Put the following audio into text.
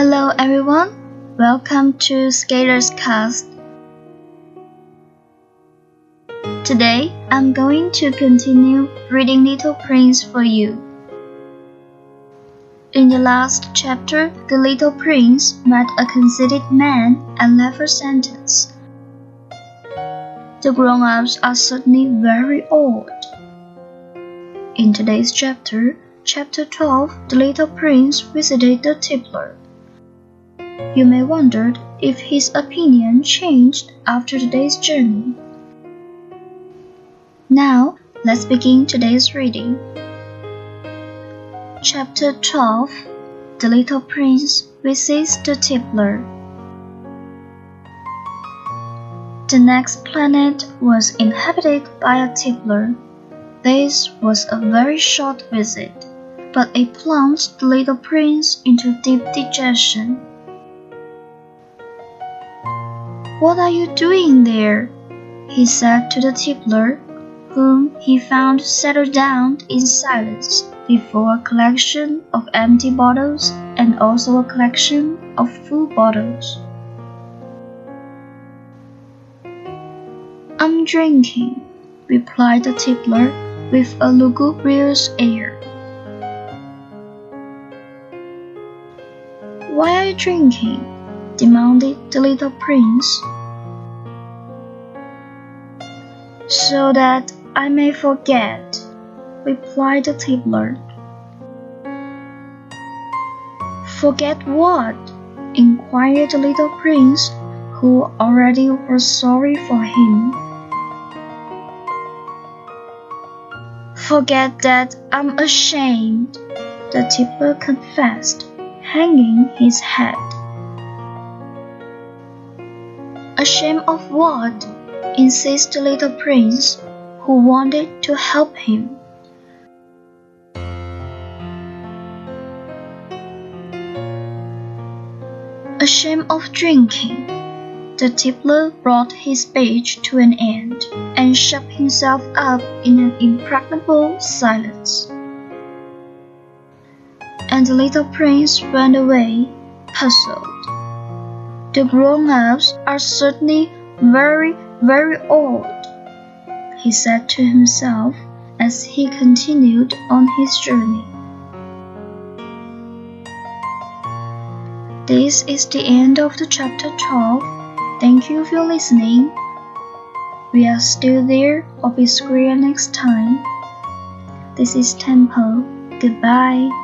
Hello everyone, welcome to Skater's Cast. Today I'm going to continue reading Little Prince for you. In the last chapter, the little prince met a conceited man and left a sentence. The grown ups are certainly very old. In today's chapter, chapter 12, the little prince visited the tippler. You may wonder if his opinion changed after today's journey. Now, let's begin today's reading. Chapter 12 The Little Prince Visits the Tippler. The next planet was inhabited by a tippler. This was a very short visit, but it plunged the little prince into deep digestion. What are you doing there? he said to the tippler, whom he found settled down in silence before a collection of empty bottles and also a collection of full bottles. I'm drinking, replied the tippler with a lugubrious air. Why are you drinking? Demanded the little prince. So that I may forget, replied the tippler. Forget what? inquired the little prince, who already was sorry for him. Forget that I'm ashamed, the tippler confessed, hanging his head. Ashamed of what? insisted the little prince, who wanted to help him. Ashamed of drinking, the tippler brought his speech to an end and shut himself up in an impregnable silence. And the little prince ran away, puzzled. The grown-ups are certainly very, very old, he said to himself as he continued on his journey. This is the end of the chapter 12. Thank you for listening. We are still there or be square next time. This is Tempo. Goodbye.